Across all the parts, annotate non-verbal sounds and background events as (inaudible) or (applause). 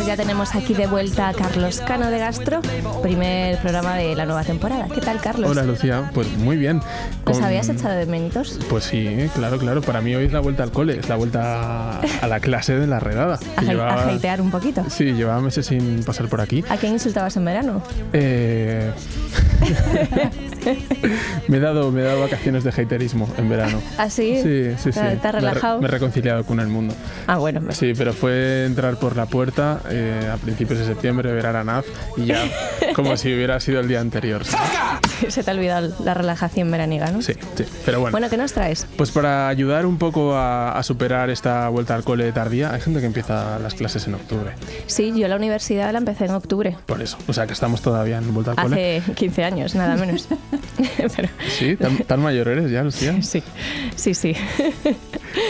Pues ya tenemos aquí de vuelta a Carlos Cano de Gastro, primer programa de la nueva temporada. ¿Qué tal, Carlos? Hola Lucía, pues muy bien. ¿Los Con- habías echado de menitos? Pues sí, claro, claro. Para mí hoy es la vuelta al cole, es la vuelta a la clase de la redada. (laughs) A, llevaba- un poquito. Sí, llevaba meses sin pasar por aquí. ¿A quién insultabas en verano? Eh, (laughs) (laughs) me, he dado, me he dado vacaciones de haterismo en verano. ¿Ah, sí? Sí, sí, sí. ¿Te- te has Me he re- relajado? Me he reconciliado con el mundo. Ah, bueno. Sí, pero fue entrar por la puerta eh, a principios de septiembre, ver a Aranaz y ya (laughs) como si hubiera sido el día anterior. (laughs) Se te ha olvidado la relajación veraniega, ¿no? Sí, sí. Pero bueno. Bueno, ¿qué nos traes? Pues para ayudar un poco a, a superar esta vuelta al cole tardía, hay gente que empieza las clases en octubre. Sí, yo la universidad la empecé en octubre. Por eso. O sea que estamos todavía en vuelta al cole. Hace 15 años, nada menos. (laughs) (laughs) Pero, Sí, tan, tan mayor eres ya, Lucía. sí, sí, sí.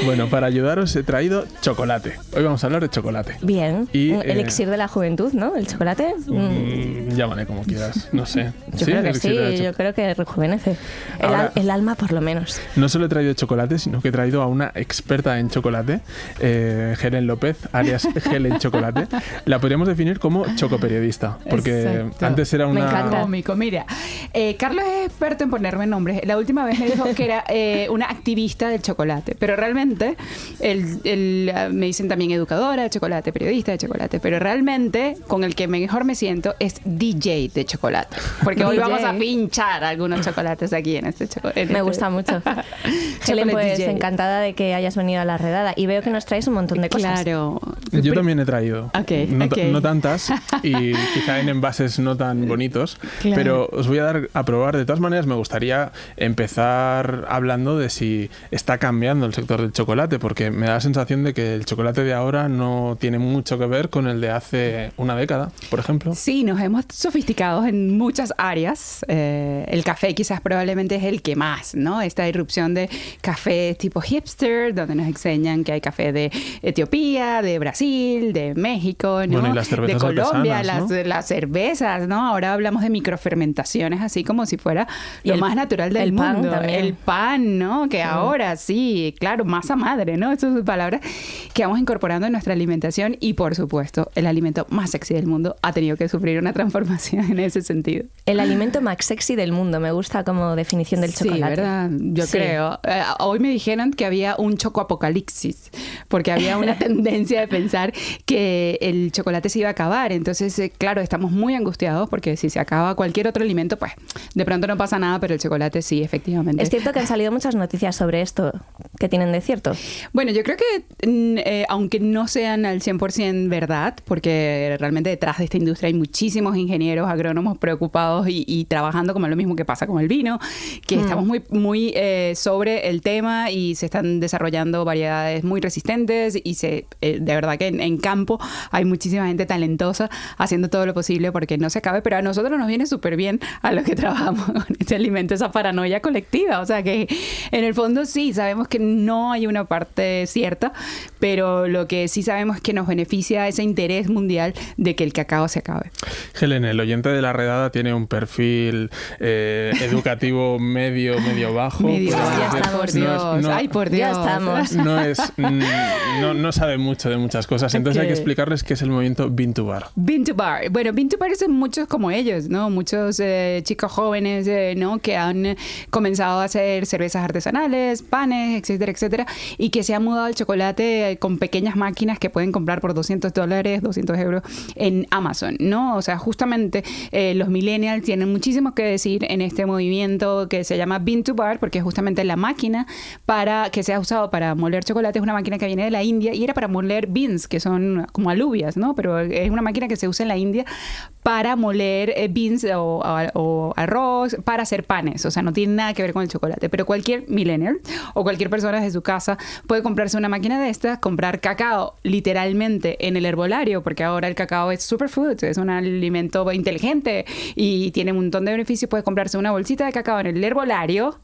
Bueno, para ayudaros he traído chocolate. Hoy vamos a hablar de chocolate. Bien. Y, Un eh, elixir de la juventud, ¿no? El chocolate. mm, Mm, llámale como quieras, no sé. Yo creo que sí, yo creo que rejuvenece. El, Ahora- al- el alma, por lo menos. No solo he traído chocolate, sino que he traído a una experta en chocolate, eh, Helen López, alias (laughs) Helen Chocolate. La podríamos definir como chocoperiodista, porque Exacto. antes era Me una... encanta. Cómico, mira. eh, Carlos es experto en ponerme nombres. La última vez me dijo que era eh, una activista del chocolate, pero realmente el, el, ah, me dicen también educadora de chocolate, periodista de chocolate, pero realmente con el que mejor me siento es DJ de chocolate, porque hoy (laughs) vamos a pinchar algunos chocolates aquí en este chocolate. Me gusta mucho. (laughs) Helen, pues DJ. encantada de que hayas venido a la redada y veo que nos traes un montón de cosas. Claro. Yo también he traído. Ok, no, ta- ok. no tantas y (laughs) quizá en envases no tan bonitos, Claro. pero os voy a dar a probar. De todas maneras, me gustaría empezar hablando de si está cambiando el sector del chocolate, porque me da la sensación de que el chocolate de ahora no tiene mucho que ver con el de hace una década, por ejemplo. Sí, nos hemos sofisticado en muchas áreas. Eh, el café quizás probablemente es el que más, ¿no? Esta irrupción de café tipo hipster, donde nos enseñan que hay café de Etiopía, de Brasil, de México, ¿no? Bueno, y las cervezas de Colombia, las, ¿no? las cervezas, ¿no? Ahora hablamos de microfermentaciones, así como si fuera lo el- más natural del el pan mundo. también. El pan, ¿no? Que ahora sí, claro, masa madre, ¿no? Esas son palabras que vamos incorporando en nuestra alimentación y, por supuesto, el alimento más sexy del mundo ha tenido que sufrir una transformación en ese sentido. El alimento más sexy del mundo, me gusta como definición del Sí, chocolate. ¿verdad? Yo Sí. creo. Eh, hoy me dijeron que había un choco apocalipsis, porque había una (laughs) tendencia de pensar que el chocolate se iba a acabar. Entonces, eh, claro, estamos muy angustiados porque si se acaba cualquier otro alimento, pues de pronto no pasa nada, pero el chocolate sí, efectivamente. Es cierto que han salido muchas noticias sobre esto que tienen de cierto. Bueno, yo creo que mm, eh, aunque no sean al 100% verdad, porque realmente detrás de esta industria hay muchísimos ingenieros, agrónomos preocupados y, y trabajando como lo mismo que pasa con el vino, que estamos muy, muy eh, sobre el tema y se están desarrollando variedades muy resistentes y se, eh, de verdad que en, en campo hay muchísima gente talentosa haciendo todo lo posible porque no se acabe, pero a nosotros nos viene súper bien a los que (laughs) trabajamos con este alimento, esa paranoia colectiva, o sea que en el fondo sí, sabemos que no hay una parte cierta, pero lo que sí sabemos es que nos beneficia ese interés mundial de que el cacao se acabe. Helen, el oyente de la redada tiene un perfil eh, educativo (laughs) medio, medio bajo. Medio, ya estamos. por No es- Dios, no- ay por Ya Dios. estamos. (laughs) no es no, no sabe mucho de muchas cosas entonces hay que explicarles qué es el movimiento Bean to Bar Bean to Bar. Bueno, Bean to Bar son muchos como ellos, ¿no? Muchos eh, chicos jóvenes, eh, ¿no? Que han comenzado a hacer cervezas artesanales, panes, etcétera, etcétera. Y que se han mudado al chocolate con pequeñas máquinas que pueden comprar por 200 dólares, 200 euros en Amazon, ¿no? O sea, justamente eh, los millennials tienen muchísimo que decir en este movimiento que se llama Bean to Bar, porque justamente la máquina para que se ha usado para moler chocolate es una máquina que viene de la India y era para moler beans, que son como alubias, ¿no? Pero es una máquina que se usa en la India para moler eh, beans o, o- o arroz, para hacer panes. O sea, no tiene nada que ver con el chocolate. Pero cualquier millennial o cualquier persona de su casa puede comprarse una máquina de estas, comprar cacao literalmente en el herbolario, porque ahora el cacao es superfood, es un alimento inteligente y tiene un montón de beneficios. Puedes comprarse una bolsita de cacao en el herbolario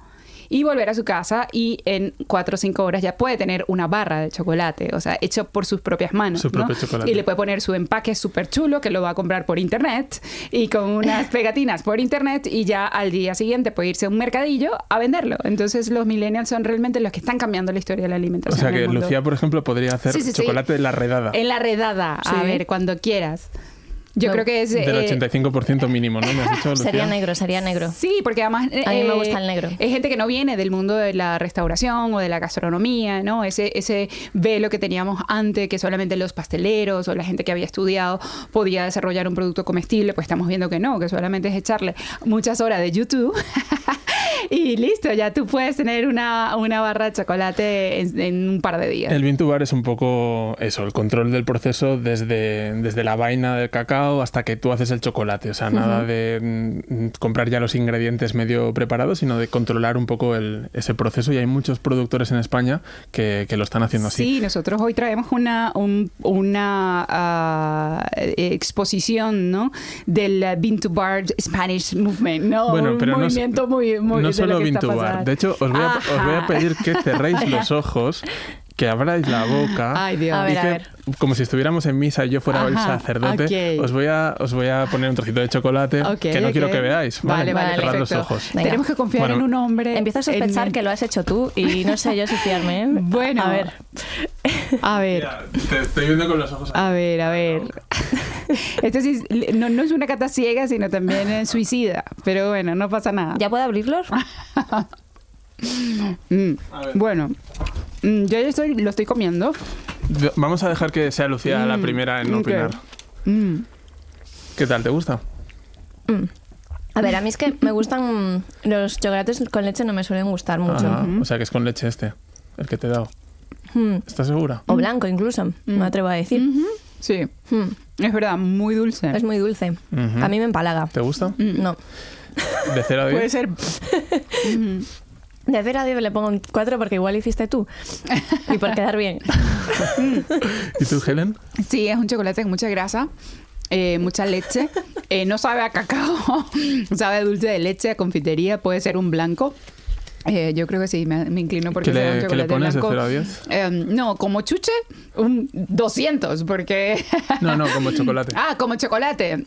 y volver a su casa y en cuatro o cinco horas ya puede tener una barra de chocolate, o sea, hecho por sus propias manos. Su ¿no? propio chocolate. Y le puede poner su empaque súper chulo que lo va a comprar por internet y con unas (laughs) pegatinas por internet y ya al día siguiente puede irse a un mercadillo a venderlo. Entonces los millennials son realmente los que están cambiando la historia de la O alimentación. sea en el que mundo. Lucía, por ejemplo, podría hacer Sí, sí, sí. chocolate de la redada. En la redada, a ver, cuando quieras. Yo No, creo que es... Del eh, 85% mínimo, ¿no? ¿Me has dicho, (laughs) Lucía? Sería negro, sería negro. Sí, porque además... eh, A mí me eh, gusta el negro. Es gente que no viene del mundo de la restauración o de la gastronomía, ¿no? Ese, ese velo que teníamos antes, que solamente los pasteleros o la gente que había estudiado podía desarrollar un producto comestible, pues estamos viendo que no, que solamente es echarle muchas horas de YouTube. (laughs) y listo, ya tú puedes tener una, una barra de chocolate en, en un par de días. El bean to bar es un poco eso, el control del proceso desde, desde la vaina del cacao hasta que tú haces el chocolate. O sea, nada de mm, comprar ya los ingredientes medio preparados, sino de controlar un poco el- ese proceso. Y hay muchos productores en España que, que lo están haciendo así. Sí, nosotros hoy traemos una, un- una eh, exposición ¿no? del uh, Bean to Bar Spanish Movement, ¿no? Bueno, un pero no, movimiento muy, muy no de lo solo que bean está to bar. pasando. De hecho, os voy, a, os voy a Ajá. pedir que cerréis (laughs) los ojos, que abráis la boca. Ay, Dios. A ver, y que, ver. como si estuviéramos en misa y yo fuera el sacerdote, os, voy a, os voy a poner un trocito de chocolate que no quiero que veáis. Vale, vale, Cerrad los ojos. Venga. Tenemos que confiar Bueno, en un hombre. Empiezo a sospechar en- que lo has hecho tú y no sé yo si fiarme. ¿eh? Bueno. A ver. A ver. Te estoy viendo con los ojos. A ver, a ver. (laughs) Esto sí no, no es una cata ciega, sino también suicida. Pero bueno, no pasa nada. ¿Ya puedo abrirlos? (laughs) Mm. Bueno, mm, yo ya estoy, lo estoy comiendo. Vamos a dejar que sea Lucía la Mm, primera en opinar. Mm. ¿Qué tal? ¿Te gusta? A ver, a mí es que me gustan los chocolates con leche, no me suelen gustar mucho. Ajá, O sea que es con leche este, el que te he dado. Mm. ¿Estás segura? O blanco incluso, me atrevo a decir. Sí, Mm. Es verdad, muy dulce. Es muy dulce. A mí me empalaga. ¿Te gusta? No. ¿De 0 a 10? Puede ser. (laughs) De 0 a 10 le pongo un 4 porque igual hiciste tú. (laughs) Y por quedar bien. ¿Y tú, Helen? Sí, es un chocolate con mucha grasa, eh, mucha leche. (laughs) Eh, no sabe a cacao, sabe a dulce de leche, a confitería, puede ser un blanco. Eh, yo creo que sí, me, me inclino porque ¿Qué sea un le, qué le chocolate pones de blanco. 0 a 10? Eh, no, como chuche, un 200, porque... (laughs) No, no, como chocolate. ah, como chocolate.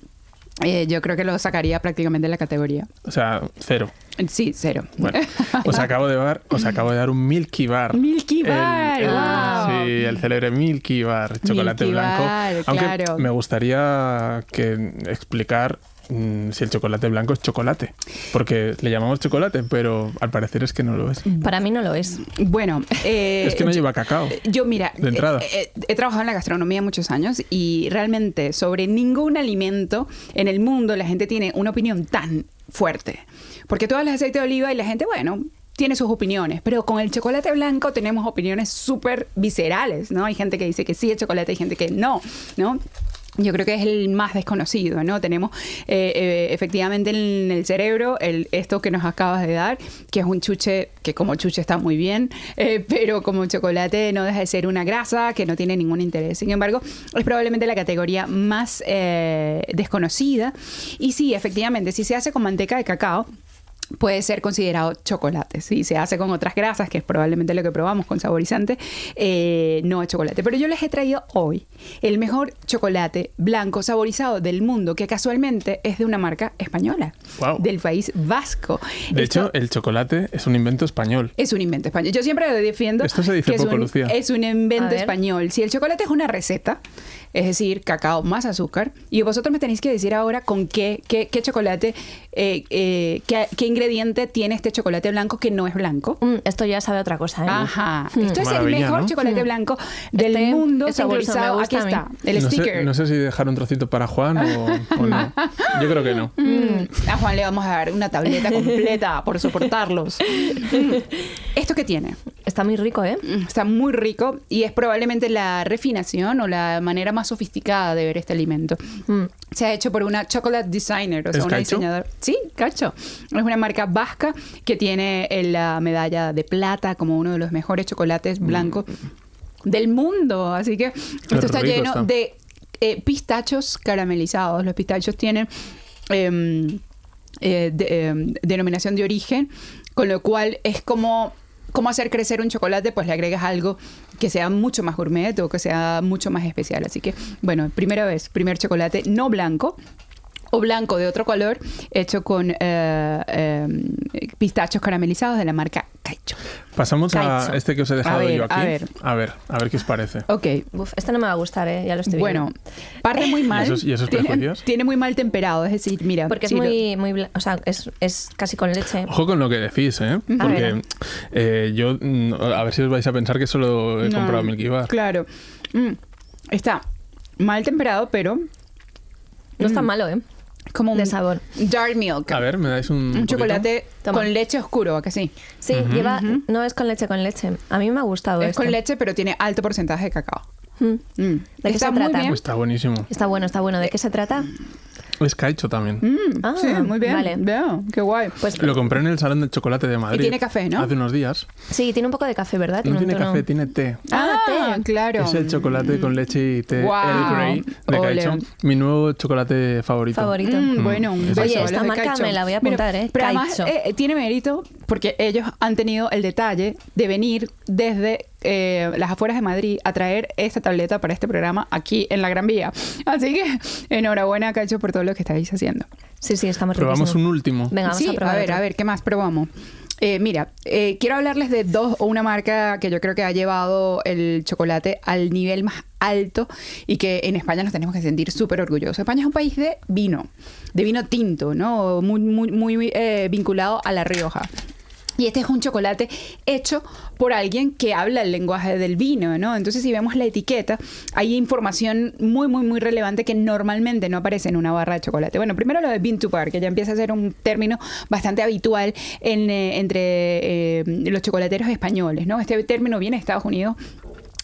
Eh, yo creo que lo sacaría prácticamente de la categoría. O sea, cero. Sí, cero. Bueno, (laughs) os acabo de dar, os acabo de dar un Milky Bar. Milky El- Bar, el- wow. Sí, el célebre Milky Bar, chocolate Milky blanco. Bar, Aunque claro. me gustaría que explicar mm, si el chocolate blanco es chocolate. Porque le llamamos chocolate, pero al parecer es que no lo es. Para mí no lo es. Bueno, eh, (laughs) Es que no lleva cacao. Yo, mira, De entrada. eh, eh, he trabajado en la gastronomía muchos años y realmente sobre ningún alimento en el mundo la gente tiene una opinión tan fuerte. Porque tú hablas de aceite de oliva y la gente, bueno, tiene sus opiniones, pero con el chocolate blanco tenemos opiniones súper viscerales, ¿no? Hay gente que dice que sí es chocolate, hay gente que no, ¿no? Yo creo que es el más desconocido, ¿no? Tenemos eh, eh, efectivamente en el cerebro el, esto que nos acabas de dar, que es un chuche, que como chuche está muy bien, eh, pero como chocolate no deja de ser una grasa que no tiene ningún interés. Sin embargo, es probablemente la categoría más eh, desconocida. Y sí, efectivamente, si se hace con manteca de cacao, puede ser considerado chocolate. Si se hace con otras grasas, que es probablemente lo que probamos con saborizante, eh, no es chocolate. Pero yo les he traído hoy el mejor chocolate blanco saborizado del mundo, que casualmente es de una marca española, Guau. del país vasco. De Esto hecho, el chocolate es un invento español. es un invento español. Yo siempre defiendo Esto se dice que es, poco, un, Lucía. es un invento español. Si el chocolate es una receta, es decir, cacao más azúcar, y vosotros me tenéis que decir ahora con qué, qué, qué chocolate, eh, eh, qué, qué ingrediente tiene este chocolate blanco que no es blanco. Mm, esto ya sabe otra cosa, ¿eh? Ajá. Esto es el mejor ¿no? chocolate blanco del Este mundo es sabroso, saborizado. Aquí está, el no, sticker. sé, no sé si dejar un trocito para Juan o, o no. (laughs) Yo creo que no. Mm, A Juan le vamos a dar una tableta (laughs) completa por soportarlos. Mm. (laughs) ¿Esto qué tiene? Está muy rico, ¿eh? Mm, Está muy rico y es probablemente la refinación o la manera más sofisticada de ver este alimento. Mm. Se ha hecho por una chocolate designer, o sea, ¿Es una Cacho? diseñadora. Sí, Cacho. Es una marca vasca que tiene eh, la medalla de plata como uno de los mejores chocolates blancos del mundo. Así que esto está lleno está. de eh, pistachos caramelizados. Los pistachos tienen em, eh, de- em, denominación de origen con lo cual es como cómo hacer crecer un chocolate, pues le agregas algo que sea mucho más gourmet o que sea mucho más especial. Así que, bueno, primera vez, primer chocolate no blanco, o blanco de otro color, hecho con eh, eh, pistachos caramelizados de la marca Caicho. Pasamos a este que os he dejado A ver, yo aquí. a ver. a ver, a ver qué os parece. Ok. Uf, este no me va a gustar, ¿eh? Ya lo estoy Bueno, viendo. parte muy (laughs) mal. esos- y esos tiene, prejuicios? tiene muy mal temperado, es decir, mira. Porque es si lo- muy, muy... O sea, es, es casi con leche. Ojo con lo que decís, ¿eh? Porque eh, yo, mm, a ver si os vais a pensar que solo he No, comprado Milky Bar. Claro. Mm, está mal temperado, pero No está Mm. malo, ¿eh? Como un De sabor. dark milk. A ver, me dais un. chocolate Toma. con leche oscuro, ¿a que sí? Sí, lleva... No es con leche, con leche. A mí me ha gustado Es este. con leche, pero tiene alto porcentaje de cacao. Mm. ¿De qué Está se muy trata? bien. Está buenísimo. Está bueno, está bueno. ¿De qué se trata? Es Caicho también. Mm, Ah, sí, muy bien. vale. Veo, qué guay. Pues Lo compré en el Salón del Chocolate de Madrid. tiene café, ¿no? Hace unos días. sí, tiene un poco de café, ¿verdad? No tiene café, tiene té. Ah, té. claro. Es el chocolate con leche y té Wow. Earl Grey de Ole. Caicho. Mi nuevo chocolate favorito. Favorito. Mm, bueno, un Oye, beso a esta marca me la voy a Mira, apuntar, ¿eh? Pero además Caicho. eh, tiene mérito porque ellos han tenido el detalle de venir desde eh, las afueras de Madrid a traer esta tableta para este programa aquí en la Gran Vía. Así que enhorabuena, Caicho, por todo lo que estáis haciendo. Sí, sí, estamos Probamos un último. Venga, vamos sí, a probar ver, otro. a ver, ¿qué más probamos? Eh, mira, eh, quiero hablarles de dos o una marca que yo creo que ha llevado el chocolate al nivel más alto y que en España nos tenemos que sentir súper orgullosos. España es un país de vino, de vino tinto, ¿no? Muy, muy, muy eh, vinculado a La Rioja. Y este es un chocolate hecho por alguien que habla el lenguaje del vino, ¿no? Entonces, si vemos la etiqueta, hay información muy, muy, muy relevante que normalmente no aparece en una barra de chocolate. Bueno, primero lo de bean to bar, que ya empieza a ser un término bastante habitual en, eh, entre eh, los chocolateros españoles, ¿no? Este término viene de Estados Unidos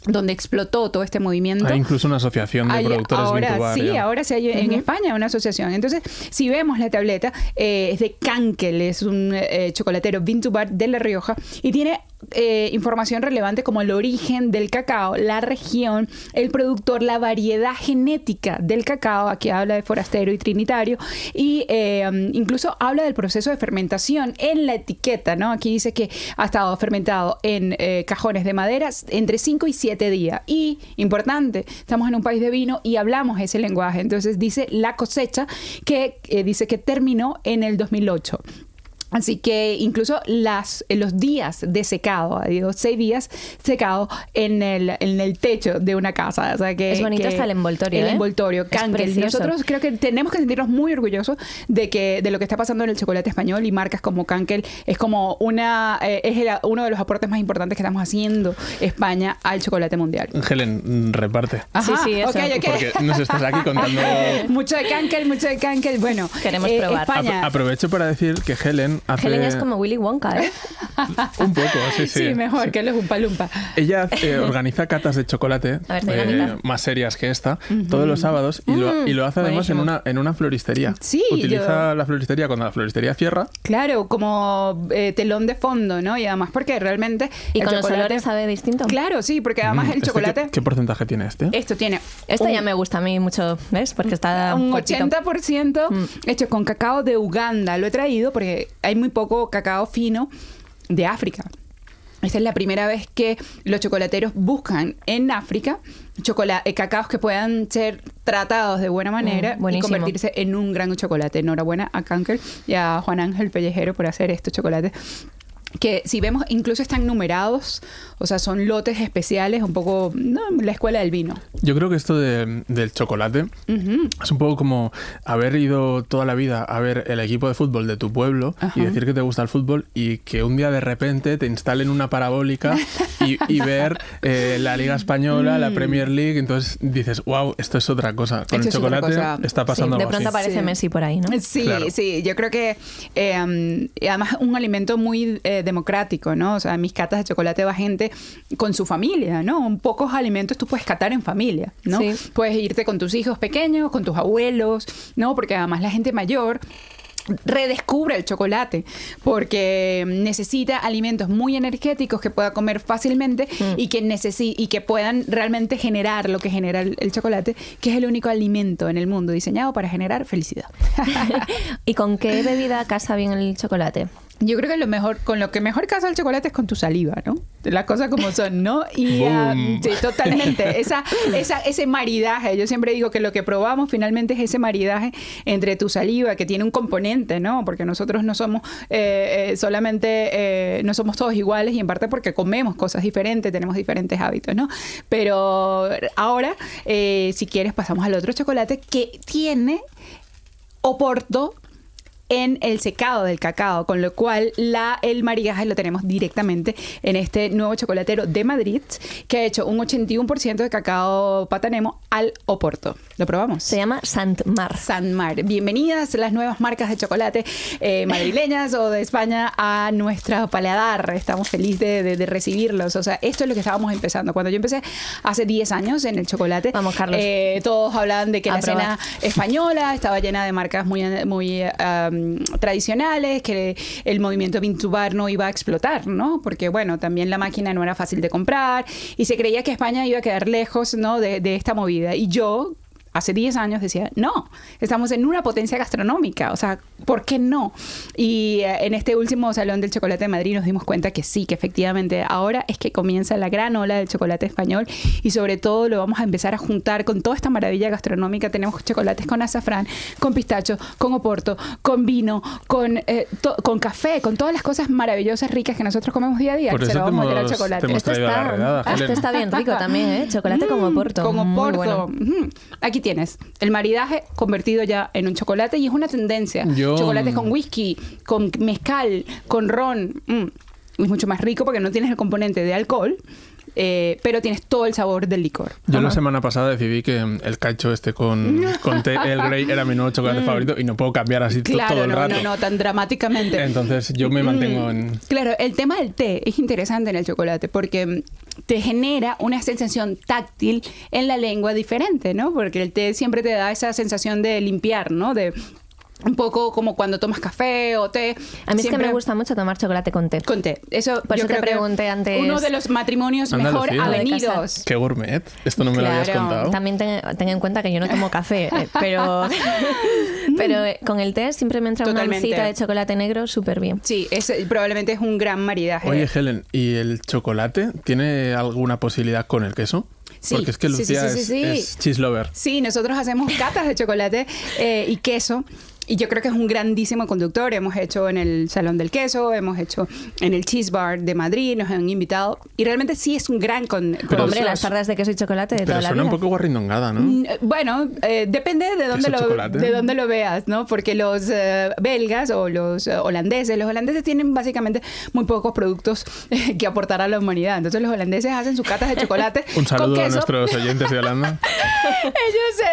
donde explotó todo este movimiento. Hay incluso una asociación de Hay- productores ahora sí, ya. ahora sí hay en España una asociación. Entonces, si vemos la tableta, eh, es de Cankel, es un eh, chocolatero bean to bar de La Rioja y tiene eh, información relevante como el origen del cacao, la región, el productor, la variedad genética del cacao. Aquí habla de forastero y trinitario y eh, incluso habla del proceso de fermentación en la etiqueta, ¿no? Aquí dice que ha estado fermentado en eh, cajones de madera entre 5 y 7 días. Y, importante, estamos en un país de vino y hablamos ese lenguaje. Entonces dice la cosecha que eh, dice que terminó en el 2008. Así que incluso las, eh, los días de secado, digo, seis días secado en el, en el techo de una casa. O sea que, Es bonito que hasta el envoltorio, El ¿eh? envoltorio, precioso. Nosotros creo que tenemos que sentirnos muy orgullosos de que de lo que está pasando en el chocolate español y marcas como Cankel es como una eh, es el- uno de los aportes más importantes que estamos haciendo España al chocolate mundial. Helen, reparte. Sí, sí, eso. ok, ok. Porque nos estás aquí (laughs) contando. mucho de Cankel, mucho de Cankel. Bueno, eh, Queremos probar. España. Apro- aprovecho para decir que Helen hace. Helen es como Willy Wonka, ¿eh? (laughs) Un poco, sí, sí. Sí, mejor sí. que los Umpa Lumpa. Ella eh, (laughs) organiza catas de chocolate ver, eh, más serias que esta todos los sábados y, lo, y lo hace además en una, en una floristería. Sí, Utiliza yo- la floristería cuando la floristería cierra. Claro, como eh, telón de fondo, ¿no? Y además porque realmente Y el con los chocolate- olores sabe distinto. Claro, sí, porque además Mm, el ¿este chocolate ¿qué, qué porcentaje tiene este? esto tiene Esto un- ya me gusta a mí mucho, ¿ves? Porque está un cortito. 80% Mm. hecho con cacao de Uganda. Lo he traído porque hay muy poco cacao fino de África. Esta es la primera vez que los chocolateros buscan en África chocola- eh, cacaos que puedan ser tratados de buena manera Mm, y buenísimo. convertirse en un gran chocolate. Enhorabuena a Cankel y a Juan Ángel Pellejero por hacer estos chocolates que si vemos incluso están numerados, o sea, son lotes especiales, un poco ¿no? la escuela del vino. Yo creo que esto de- del chocolate Ujú. es un poco como haber ido toda la vida a ver el equipo de fútbol de tu pueblo Ajá. y decir que te gusta el fútbol y que un día de repente te instalen una parabólica y, y ver eh, la Liga (laughs) Española, la Premier League, entonces dices, wow, esto es otra cosa. Con Mm. Esto el es chocolate está Sí, pasando de algo pronto así. aparece Sí. Messi por ahí, ¿no? Sí, Claro. sí, yo creo que eh, además un alimento muy eh, democrático, ¿no? O sea, mis catas de chocolate va gente con su familia, ¿no? Pocos alimentos tú puedes catar en familia, ¿no? Sí. Puedes irte con tus hijos pequeños, con tus abuelos, ¿no? Porque además la gente mayor redescubre el chocolate porque necesita alimentos muy energéticos que pueda comer fácilmente y que necesi y que puedan realmente generar lo que genera el, el chocolate, que es el único alimento en el mundo diseñado para generar felicidad. (laughs) (laughs) ¿Y con qué bebida casa bien el chocolate? Yo creo que lo mejor, con lo que mejor casa el chocolate es con tu saliva, ¿no? Las cosas como son, ¿no? Y Boom. sí, totalmente. Esa, esa, ese maridaje, yo siempre digo que lo que probamos finalmente es ese maridaje entre tu saliva, que tiene un componente, ¿no? Porque nosotros no somos eh, eh, solamente, eh, no somos todos iguales y en parte porque comemos cosas diferentes, tenemos diferentes hábitos, ¿no? Pero ahora, si quieres, pasamos al otro chocolate que tiene Oporto en el secado del cacao, con lo cual la, el maridaje lo tenemos directamente en este nuevo chocolatero de Madrid, que ha hecho un 81% de cacao patanemo al Oporto. ¿Lo probamos? Se llama Santmar. Sanmar. Bienvenidas las nuevas marcas de chocolate eh, madrileñas o de España a nuestro paladar. Estamos felices de, de- de recibirlos. O sea, esto es lo que estábamos empezando. Cuando yo empecé hace 10 años en el chocolate, Vamos, Carlos. eh, todos hablaban de que A la probar. escena española estaba llena de marcas muy, muy um, tradicionales, que el movimiento Vintubar no iba a explotar, ¿no? Porque, bueno, también la máquina no era fácil de comprar y se creía que España iba a quedar lejos, ¿no? De, de esta movida. Y yo, hace 10 años decía, no, estamos en una potencia gastronómica, o sea, ¿por qué no? Y eh, en este último Salón del Chocolate de Madrid nos dimos cuenta que sí, que efectivamente ahora es que comienza la gran ola del chocolate español y sobre todo lo vamos a empezar a juntar con toda esta maravilla gastronómica. Tenemos chocolates con azafrán, con pistacho, con oporto, con vino, con, eh, to- con café, con todas las cosas maravillosas, ricas que nosotros comemos día a día. Por se lo vamos a meter al hemos- chocolate. te hemos Esto a está, redada, esto Helen. está bien rico también, ¿eh? Chocolate con Mm, oporto. Con Muy oporto. bueno. Aquí tienes el maridaje convertido ya en un chocolate y es una tendencia. Yo- Chocolates con whisky, con mezcal, con ron. Mm. Es mucho más rico porque no tienes el componente de alcohol, eh, pero tienes todo el sabor del licor. Yo la semana pasada decidí que mm, el cacho este con, (laughs) con té El Grey era mi nuevo chocolate favorito y no puedo cambiar así Mm. Claro, todo el no, rato. no, no, tan dramáticamente. Entonces yo me mantengo en... Claro, el tema del té es interesante en el chocolate porque mm, te genera una sensación táctil en la lengua diferente, ¿no? Porque el té siempre te da esa sensación de limpiar, ¿no? De un poco como cuando tomas café o té. A mí es que siempre me gusta mucho tomar chocolate con té. Con té. Eso, Por yo eso te creo que pregunté antes- Uno de los matrimonios mejor Andalucía. avenidos. Qué gourmet. Esto no me lo habías Claro, contado. También ten, ten en cuenta que yo no tomo café, eh, pero, (laughs) pero eh, con el té siempre me entra Totalmente. una oncita de chocolate negro súper bien. Sí, ese probablemente es un gran maridaje. Oye, Helen, ¿y el chocolate tiene alguna posibilidad con el queso? Sí, Porque es que sí, sí, Lucía sí, sí, es, sí. es cheese lover. Sí, nosotros hacemos catas de chocolate eh, y queso. Y yo creo que es un grandísimo conductor. Hemos hecho en el Salón del Queso, hemos hecho en el Cheese Bar de Madrid, nos han invitado. Y realmente sí es un gran con, Pero Hombre, las tardes de queso y chocolate de Pero toda la suena vida. un poco guarrindongada, ¿no? Mm, eh, Bueno, eh, depende de dónde, lo, chocolate. de dónde lo veas, ¿no? Porque los eh, belgas o los eh, holandeses, los holandeses tienen básicamente muy pocos productos eh, que aportar a la humanidad. Entonces los holandeses hacen sus catas de chocolate (laughs) Un con saludo a queso. nuestros oyentes de Holanda. (laughs) Ellos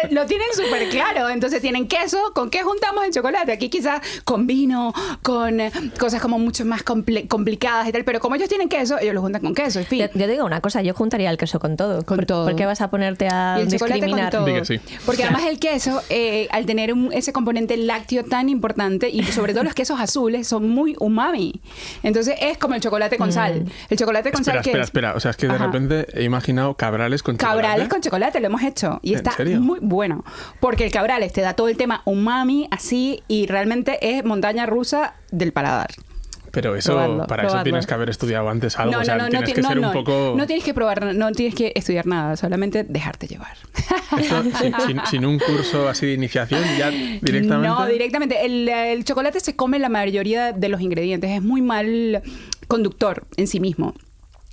eh, lo tienen súper claro. Entonces tienen queso. ¿Con qué juntamos el chocolate? Aquí quizás con vino, con cosas como mucho más comple- complicadas y tal. Pero como ellos tienen queso, ellos lo juntan con queso. En fin. Yo, yo digo una cosa, yo juntaría el queso con todo. Con ¿Por, todo. ¿Por qué vas a ponerte a Y el chocolate con discriminar? todo. Sí. Porque además el queso, eh, al tener un- ese componente lácteo tan importante, y sobre todo los quesos azules, son muy umami. Entonces es como el chocolate con sal. El chocolate con espera, sal, ¿qué espera, es? espera. O sea, es que de Ajá. repente he imaginado cabrales con Cabrales chocolate. con chocolate, lo hemos hecho. Y ¿En está serio? muy bueno. Porque el cabrales te da todo el tema umami así y realmente es montaña rusa del paladar. Pero eso, Probarlo, para eso tienes que haber estudiado antes algo. no, o sea, no, no, tienes que no, ser no, un poco... no tienes que probar, no tienes que estudiar nada, solamente dejarte llevar. Esto, sin, sin- sin un curso así de iniciación, ya (laughs) directamente... No, directamente. El, el chocolate se come la mayoría de los ingredientes. Es muy mal conductor en sí mismo.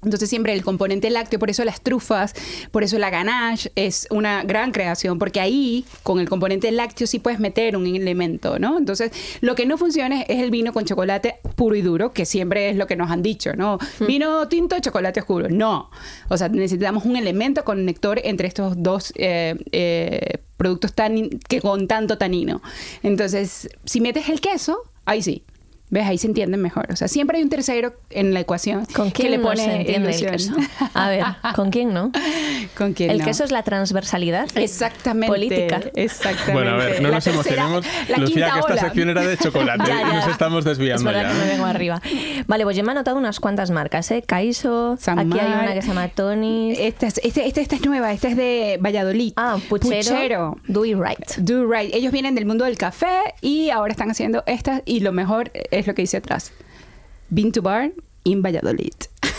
Entonces siempre el componente lácteo, por eso las trufas, por eso la ganache es una gran creación, porque ahí con el componente lácteo sí puedes meter un elemento, ¿no? Entonces lo que no funciona es el vino con chocolate puro y duro, que siempre es lo que nos han dicho, ¿no? Vino tinto, chocolate oscuro. No, o sea, necesitamos un elemento conector entre estos dos eh, eh, productos tan, que con tanto tanino. Entonces, si metes el queso, ahí sí. ¿Ves? Ahí se entienden mejor. O sea, siempre hay un tercero en la ecuación ¿Con quién que le no pone se entiende el ilusión. queso? (laughs) A ver, ¿con quién no? (laughs) ¿Con quién El no? queso es la transversalidad Exactamente. política. Exactamente. Bueno, a ver, no La nos tercera- emocionemos. la Lucía, quinta que esta ola. sección era de chocolate (laughs) Ya, ya. y nos estamos Es desviando verdad ya. que me vengo arriba. Vale, pues yo me he anotado unas cuantas marcas, ¿eh? Kaiso, Samar. aquí hay una que se llama Tony. Esta es, este- esta- esta es nueva, esta es de Valladolid. Ah, Puchero. Puchero. Do it right. Do right. Ellos vienen del mundo del café y ahora están haciendo estas y lo mejor es lo que dice atrás. Been to bar in Valladolid. (laughs)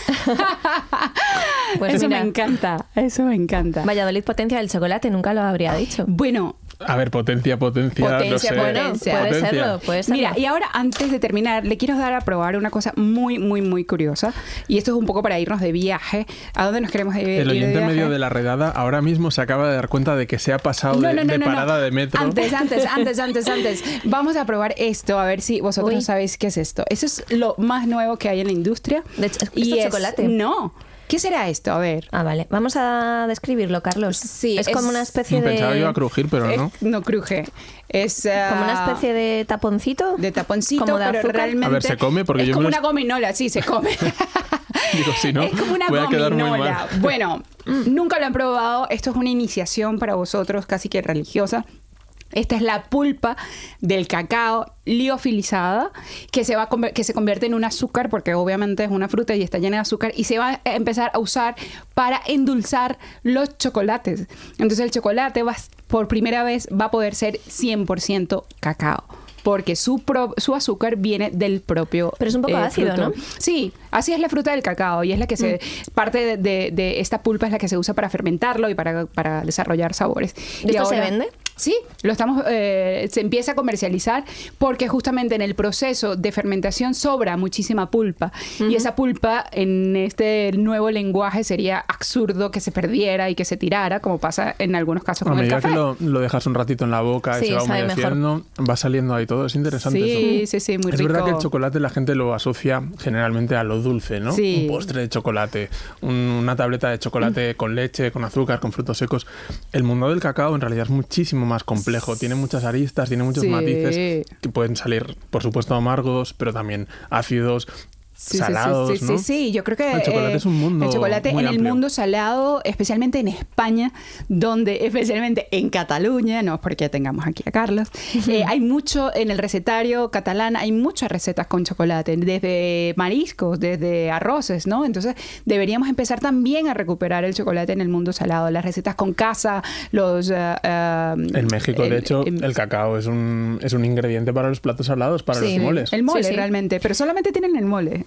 Pues eso mira. me encanta, eso me encanta. Valladolid potencia del chocolate, nunca lo habría dicho. Bueno, A ver, potencia, potencia, no Potencia, sé. bueno, Puede Potencia. serlo, puede serlo. Mira, y ahora antes de terminar, le quiero dar a probar una cosa muy, muy, muy curiosa. Y esto es un poco para irnos de viaje. ¿A dónde nos queremos ir, El ir de oyente viaje? medio de la redada ahora mismo se acaba de dar cuenta de que se ha pasado de, de parada de metro. Antes, antes, (laughs) antes, antes, antes. Vamos a probar esto, a ver si vosotros Uy. sabéis qué es esto. Eso es lo más nuevo que hay en la industria. De hecho, ¿esto y es chocolate? No. ¿Qué será esto? A ver. Ah, vale. Vamos a describirlo, Carlos. Sí, es, es- como una especie No, de. Pensaba que iba a crujir, pero Es- no. no cruje. Es ah, Como una especie de taponcito. de taponcito, como de pero azúcar. realmente A ver, ¿se come? Porque es yo me como lo- una gominola, sí, se come. (laughs) Digo, si no, es como una voy a quedar muy gominola. mal. Bueno, (laughs) nunca lo han probado. Esto es una iniciación para vosotros, casi que religiosa. Esta es la pulpa del cacao liofilizada que se va a que se convierte en un azúcar porque obviamente es una fruta y está llena de azúcar y se va a empezar a usar para endulzar los chocolates. Entonces el chocolate va, por primera vez va a poder ser 100% cacao. Porque su, pro- su azúcar viene del propio. Pero es un poco eh, ácido, fruto. ¿no? Sí, así es la fruta del cacao y es la que se. Mm. Parte de, de- de esta pulpa es la que se usa para fermentarlo y para, para desarrollar sabores. ¿Y esto se vende? Sí, lo estamos, eh, se empieza a comercializar porque justamente en el proceso de fermentación sobra muchísima pulpa y esa pulpa en este nuevo lenguaje sería absurdo que se perdiera y que se tirara como pasa en algunos casos A con el café. que lo, lo dejas un ratito en la boca y Sí, se va humedeciendo, va saliendo ahí todo. Es interesante Sí, eso. sí, sí, muy es rico. verdad que el chocolate la gente lo asocia generalmente a lo dulce, ¿no? Sí. Un postre de chocolate, un- una tableta de chocolate con leche, con azúcar, con frutos secos. El mundo del cacao en realidad es muchísimo más complejo. Tiene muchas aristas, tiene muchos Sí. matices que pueden salir, por supuesto, amargos, pero también ácidos, Sí, sí, salados, sí, sí, ¿no? sí, sí, yo creo que El chocolate eh, es un mundo el chocolate muy en el mundo salado, especialmente en España, donde (laughs) especialmente en Cataluña, no es porque tengamos aquí a Carlos, eh, (laughs) hay mucho en el recetario catalán, hay muchas recetas con chocolate, desde mariscos, desde arroces, ¿no? Entonces deberíamos empezar también a recuperar el chocolate en el mundo salado, las recetas con casa, los eh, eh, En México, el- de hecho, el cacao es un, es un ingrediente para los platos salados, para Sí. los moles. El mole, Sí, sí. realmente, pero solamente tienen el mole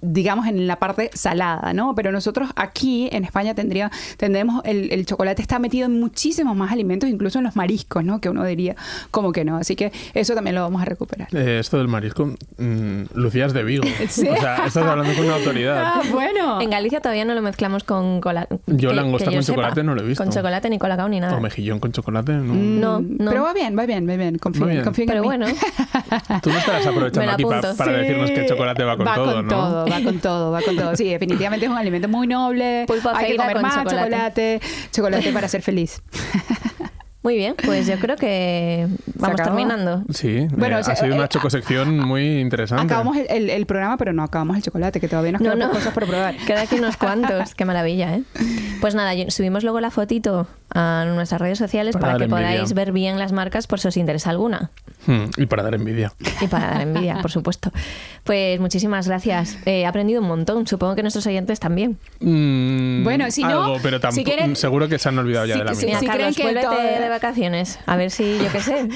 digamos en la parte salada, ¿no? Pero nosotros aquí en España tendría, tendremos el, el chocolate está metido en muchísimos más alimentos, incluso en los mariscos, ¿no? Que uno diría como que no. Así que eso también lo vamos a recuperar. Eh, esto del marisco, mm, Lucía es de Vigo. (laughs) Sí. O sea, estás hablando con una autoridad. Ah, bueno. En Galicia todavía no lo mezclamos con cola. Yo que- langosta que con sepa. chocolate no lo he visto. Con chocolate ni colacao ni nada. O mejillón con chocolate, no. No, Mm, no. Pero va bien, va bien, va bien. Confío, Va bien. confío en Pero mí. bueno, Tú no estarás aprovechando aquí pa- para Sí. decirnos que el chocolate va con va todo, con ¿no? todo, va con todo, va con todo. Sí, definitivamente es un alimento muy noble. Pulpo Hay que comer con más chocolate. chocolate, chocolate para ser feliz. muy bien, pues yo creo que vamos terminando. Sí, Bueno, eh, o sea, ha sido una eh, chocosección muy interesante. Acabamos el, el- el programa, pero no acabamos el chocolate, que todavía nos No, quedan no. cosas por probar. Queda aquí unos cuantos. Qué maravilla, ¿eh? Pues nada, subimos luego la fotito a nuestras redes sociales Para que envidia. podáis ver bien las marcas por si os interesa alguna. Hmm, y para dar envidia. Y para dar envidia, por supuesto. Pues muchísimas gracias. He aprendido un montón. Supongo que nuestros oyentes también. Mm, Bueno, si no, algo, pero si quieren- seguro que se han olvidado ya si- de la si- misma. Mira, si Carlos, creen que vuélvete todo- de vacaciones. A ver si, yo qué sé.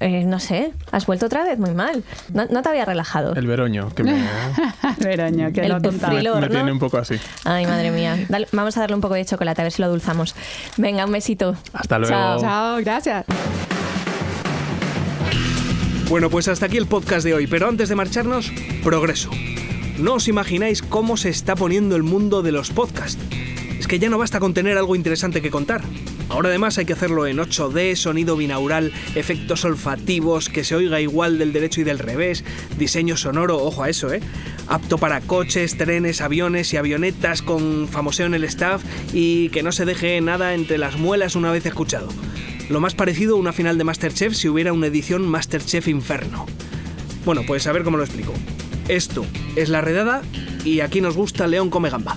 eh, no sé. ¿Has vuelto otra vez? Muy mal. No, no te había relajado. El veroño, que me, (laughs) Veroña, que El- lo el tontaba. frilo. me ¿no? tiene un poco así. Ay, madre mía. Dale- vamos a darle un poco de chocolate, a ver si lo dulzamos. Venga, un besito. Hasta luego. Chao. Chao, gracias. Bueno, pues hasta aquí el podcast de hoy, pero antes de marcharnos, progreso. No os imagináis cómo se está poniendo el mundo de los podcasts. Que ya no basta con tener algo interesante que contar. Ahora además hay que hacerlo en 8D, sonido binaural, efectos olfativos, que se oiga igual del derecho y del revés, diseño sonoro, ojo a eso, ¿eh? Apto para coches, trenes, aviones y avionetas con famoseo en el staff y que no se deje nada entre las muelas una vez escuchado. Lo más parecido a una final de Masterchef si hubiera una edición Masterchef Inferno. Bueno, pues a ver cómo lo explico. Esto es La Redada y aquí nos gusta León Come Gamba.